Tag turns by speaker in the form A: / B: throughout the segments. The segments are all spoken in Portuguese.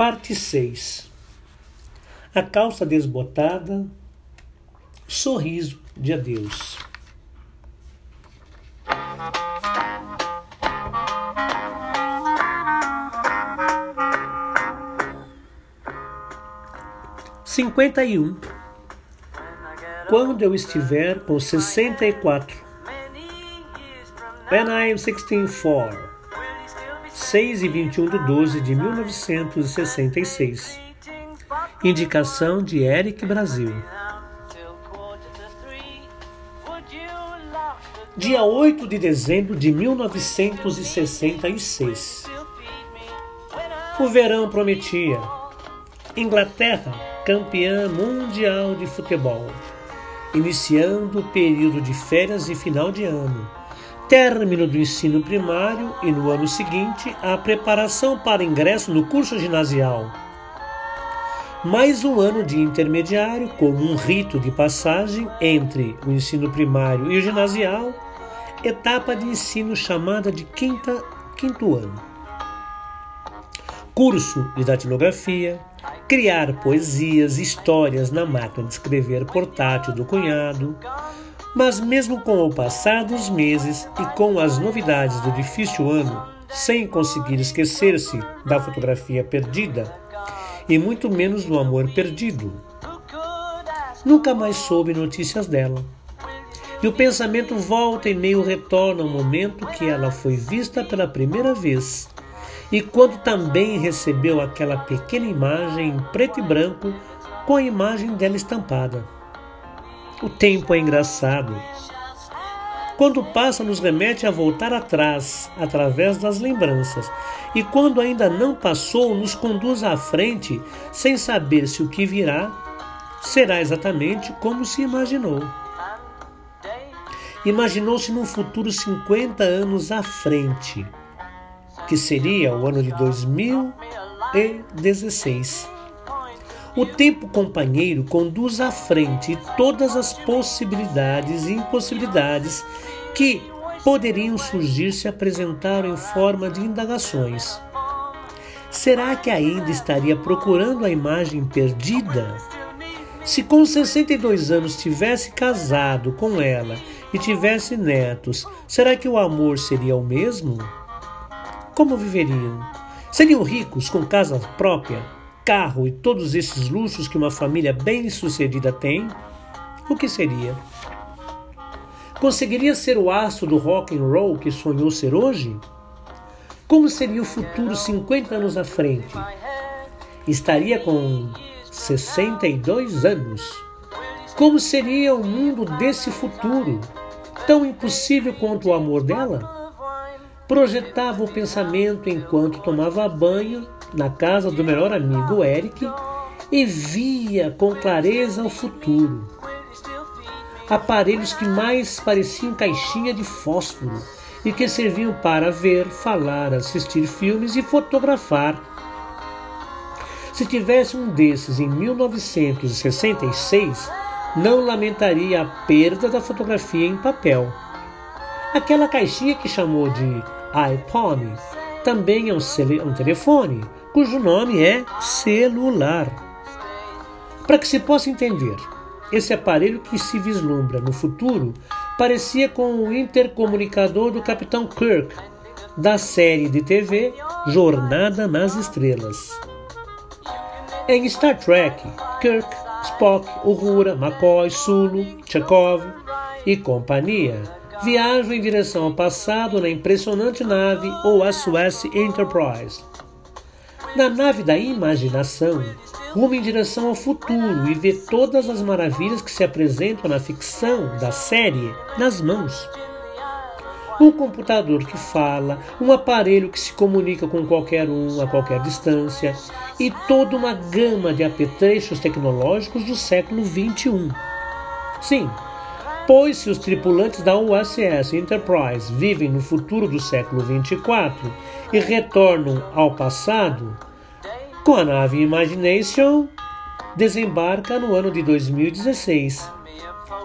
A: Parte 6 A calça desbotada, sorriso de adeus. Cinquenta e um. Quando eu estiver com sessenta e quatro. When I am sixteen four. 6 e 21 de 12 de 1966. Indicação de Eric Brasil. Dia 8 de dezembro de 1966. O verão prometia. Inglaterra, campeã mundial de futebol, iniciando o período de férias e final de ano término do ensino primário e no ano seguinte a preparação para ingresso no curso ginasial. Mais um ano de intermediário, como um rito de passagem entre o ensino primário e o ginasial, etapa de ensino chamada de quinta, quinto ano. Curso de datilografia, criar poesias, histórias na máquina de escrever portátil do cunhado, mas, mesmo com o passar dos meses e com as novidades do difícil ano, sem conseguir esquecer-se da fotografia perdida, e muito menos do amor perdido, nunca mais soube notícias dela. E o pensamento volta e meio retorna ao momento que ela foi vista pela primeira vez, e quando também recebeu aquela pequena imagem em preto e branco com a imagem dela estampada. O tempo é engraçado. Quando passa, nos remete a voltar atrás, através das lembranças. E quando ainda não passou, nos conduz à frente, sem saber se o que virá será exatamente como se imaginou. Imaginou-se num futuro 50 anos à frente, que seria o ano de 2016. O tempo companheiro conduz à frente todas as possibilidades e impossibilidades que poderiam surgir se apresentaram em forma de indagações. Será que ainda estaria procurando a imagem perdida? Se com 62 anos tivesse casado com ela e tivesse netos, será que o amor seria o mesmo? Como viveriam? Seriam ricos com casa própria? Carro e todos esses luxos que uma família bem-sucedida tem, o que seria? Conseguiria ser o astro do rock and roll que sonhou ser hoje? Como seria o futuro 50 anos à frente? Estaria com 62 anos. Como seria o mundo desse futuro? Tão impossível quanto o amor dela? Projetava o pensamento enquanto tomava banho na casa do melhor amigo Eric e via com clareza o futuro. Aparelhos que mais pareciam caixinha de fósforo e que serviam para ver, falar, assistir filmes e fotografar. Se tivesse um desses em 1966, não lamentaria a perda da fotografia em papel. Aquela caixinha que chamou de iPhone também é um, um telefone, cujo nome é celular. Para que se possa entender, esse aparelho que se vislumbra no futuro parecia com o intercomunicador do Capitão Kirk da série de TV Jornada nas Estrelas. Em Star Trek, Kirk, Spock, Uhura, McCoy, Sulu, Chekhov e companhia viajam em direção ao passado na impressionante nave USS Enterprise na nave da imaginação, rumo em direção ao futuro e vê todas as maravilhas que se apresentam na ficção da série nas mãos. Um computador que fala, um aparelho que se comunica com qualquer um a qualquer distância e toda uma gama de apetrechos tecnológicos do século XXI. Sim, pois se os tripulantes da USS Enterprise vivem no futuro do século 24 e retornam ao passado, com a nave Imagination desembarca no ano de 2016,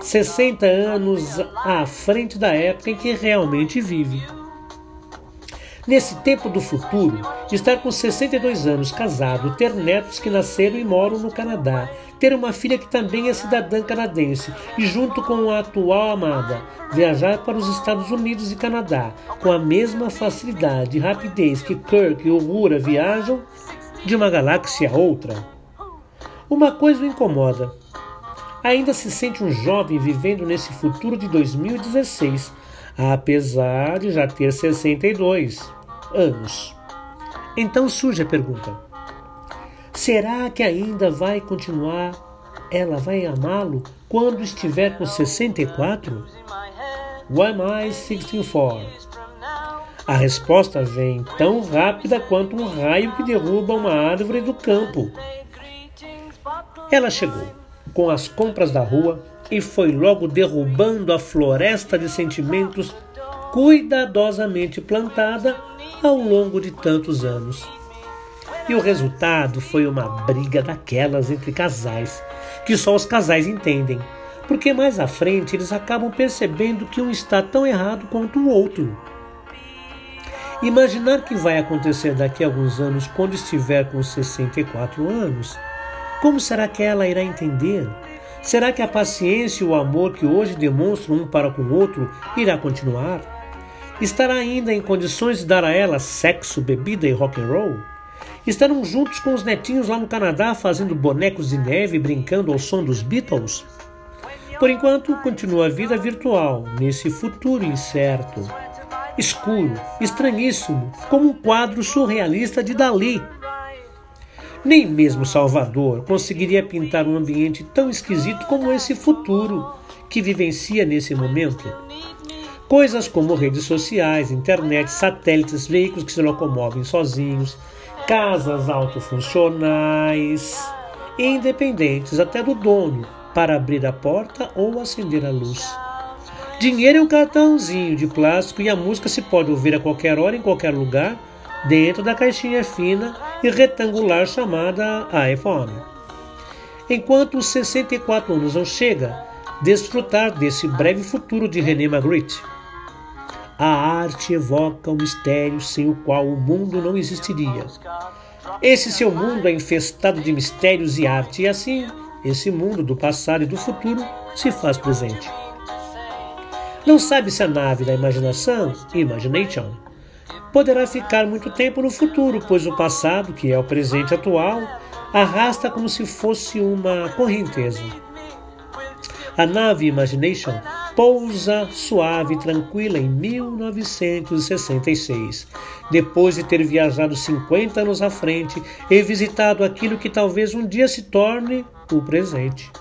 A: 60 anos à frente da época em que realmente vive. Nesse tempo do futuro, estar com 62 anos casado, ter netos que nasceram e moram no Canadá, ter uma filha que também é cidadã canadense e, junto com a atual amada, viajar para os Estados Unidos e Canadá com a mesma facilidade e rapidez que Kirk e Uhura viajam de uma galáxia a outra. Uma coisa o incomoda. Ainda se sente um jovem vivendo nesse futuro de 2016, apesar de já ter 62 anos. Então surge a pergunta: será que ainda vai continuar? Ela vai amá-lo quando estiver com 64? Why am I 64? A resposta vem tão rápida quanto um raio que derruba uma árvore do campo. Ela chegou com as compras da rua e foi logo derrubando a floresta de sentimentos cuidadosamente plantada ao longo de tantos anos. E o resultado foi uma briga daquelas entre casais, que só os casais entendem, porque mais à frente eles acabam percebendo que um está tão errado quanto o outro. Imaginar que vai acontecer daqui a alguns anos quando estiver com 64 anos, como será que ela irá entender? Será que a paciência e o amor que hoje demonstram um para com o outro irá continuar? Estará ainda em condições de dar a ela sexo, bebida e rock and roll? Estarão juntos com os netinhos lá no Canadá fazendo bonecos de neve e brincando ao som dos Beatles? Por enquanto, continua a vida virtual nesse futuro incerto, escuro, estranhíssimo, como um quadro surrealista de Dali. Nem mesmo Salvador conseguiria pintar um ambiente tão esquisito como esse futuro que vivencia nesse momento. Coisas como redes sociais, internet, satélites, veículos que se locomovem sozinhos, casas autofuncionais, independentes até do dono para abrir a porta ou acender a luz. Dinheiro é um cartãozinho de plástico e a música se pode ouvir a qualquer hora, em qualquer lugar, dentro da caixinha fina e retangular chamada iPhone. Enquanto os 64 anos não chega, desfrutar desse breve futuro de René Magritte. A arte evoca o mistério sem o qual o mundo não existiria. Esse seu mundo é infestado de mistérios e arte, e assim, esse mundo do passado e do futuro se faz presente. Não sabe se a nave da imaginação, Imagination, poderá ficar muito tempo no futuro, pois o passado, que é o presente atual, arrasta como se fosse uma correnteza. A nave Imagination pousa suave e tranquila em 1966, depois de ter viajado 50 anos à frente e visitado aquilo que talvez um dia se torne o presente.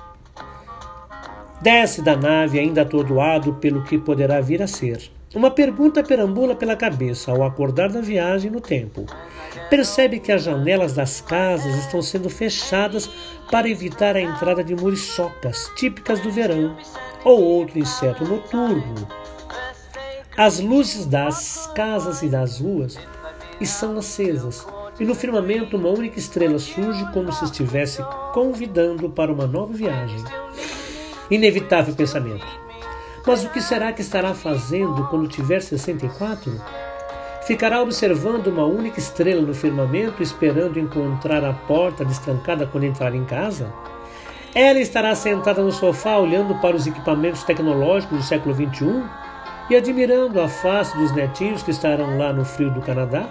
A: Desce da nave ainda atordoado pelo que poderá vir a ser. Uma pergunta perambula pela cabeça ao acordar da viagem no tempo. Percebe que as janelas das casas estão sendo fechadas para evitar a entrada de muriçocas, típicas do verão, ou outro inseto noturno. As luzes das casas e das ruas estão acesas, e no firmamento uma única estrela surge como se estivesse convidando para uma nova viagem. Inevitável pensamento. Mas o que será que estará fazendo quando tiver 64? Ficará observando uma única estrela no firmamento, esperando encontrar a porta destrancada quando entrar em casa? Ela estará sentada no sofá olhando para os equipamentos tecnológicos do século XXI e admirando a face dos netinhos que estarão lá no frio do Canadá?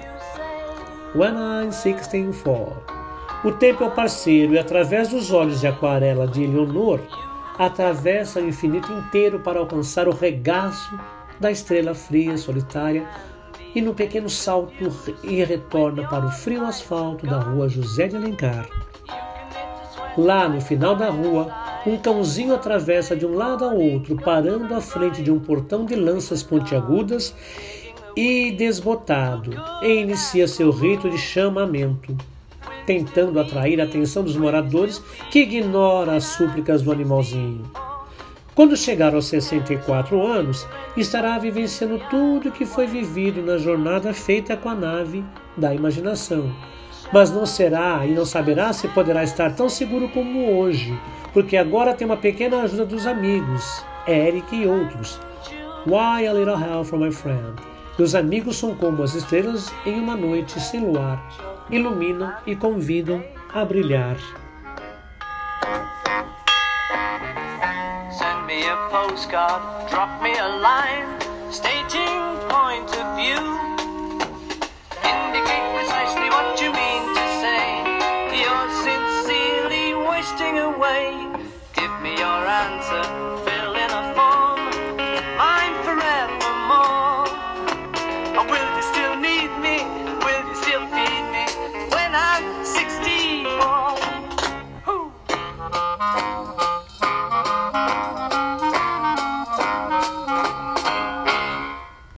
A: When I'm 64. O tempo é o parceiro e, através dos olhos de aquarela de Eleonor, atravessa o infinito inteiro para alcançar o regaço da estrela fria, solitária, e no pequeno salto e retorna para o frio asfalto da rua José de Alencar. Lá no final da rua, um cãozinho atravessa de um lado ao outro, parando à frente de um portão de lanças pontiagudas e desbotado, e inicia seu rito de chamamento, tentando atrair a atenção dos moradores que ignora as súplicas do animalzinho. Quando chegar aos 64 anos, estará vivenciando tudo que foi vivido na jornada feita com a nave da imaginação mas não será e não saberá se poderá estar tão seguro como hoje, porque agora tem uma pequena ajuda dos amigos, Eric e outros. Why a little help from my friend? Meus amigos são como as estrelas em uma noite sem luar, iluminam e convidam a brilhar. Send me a postcard, drop me a line,
B: stating point of view. Indicate precisely what you mean to say. You're sincerely wasting away. Give me your answer.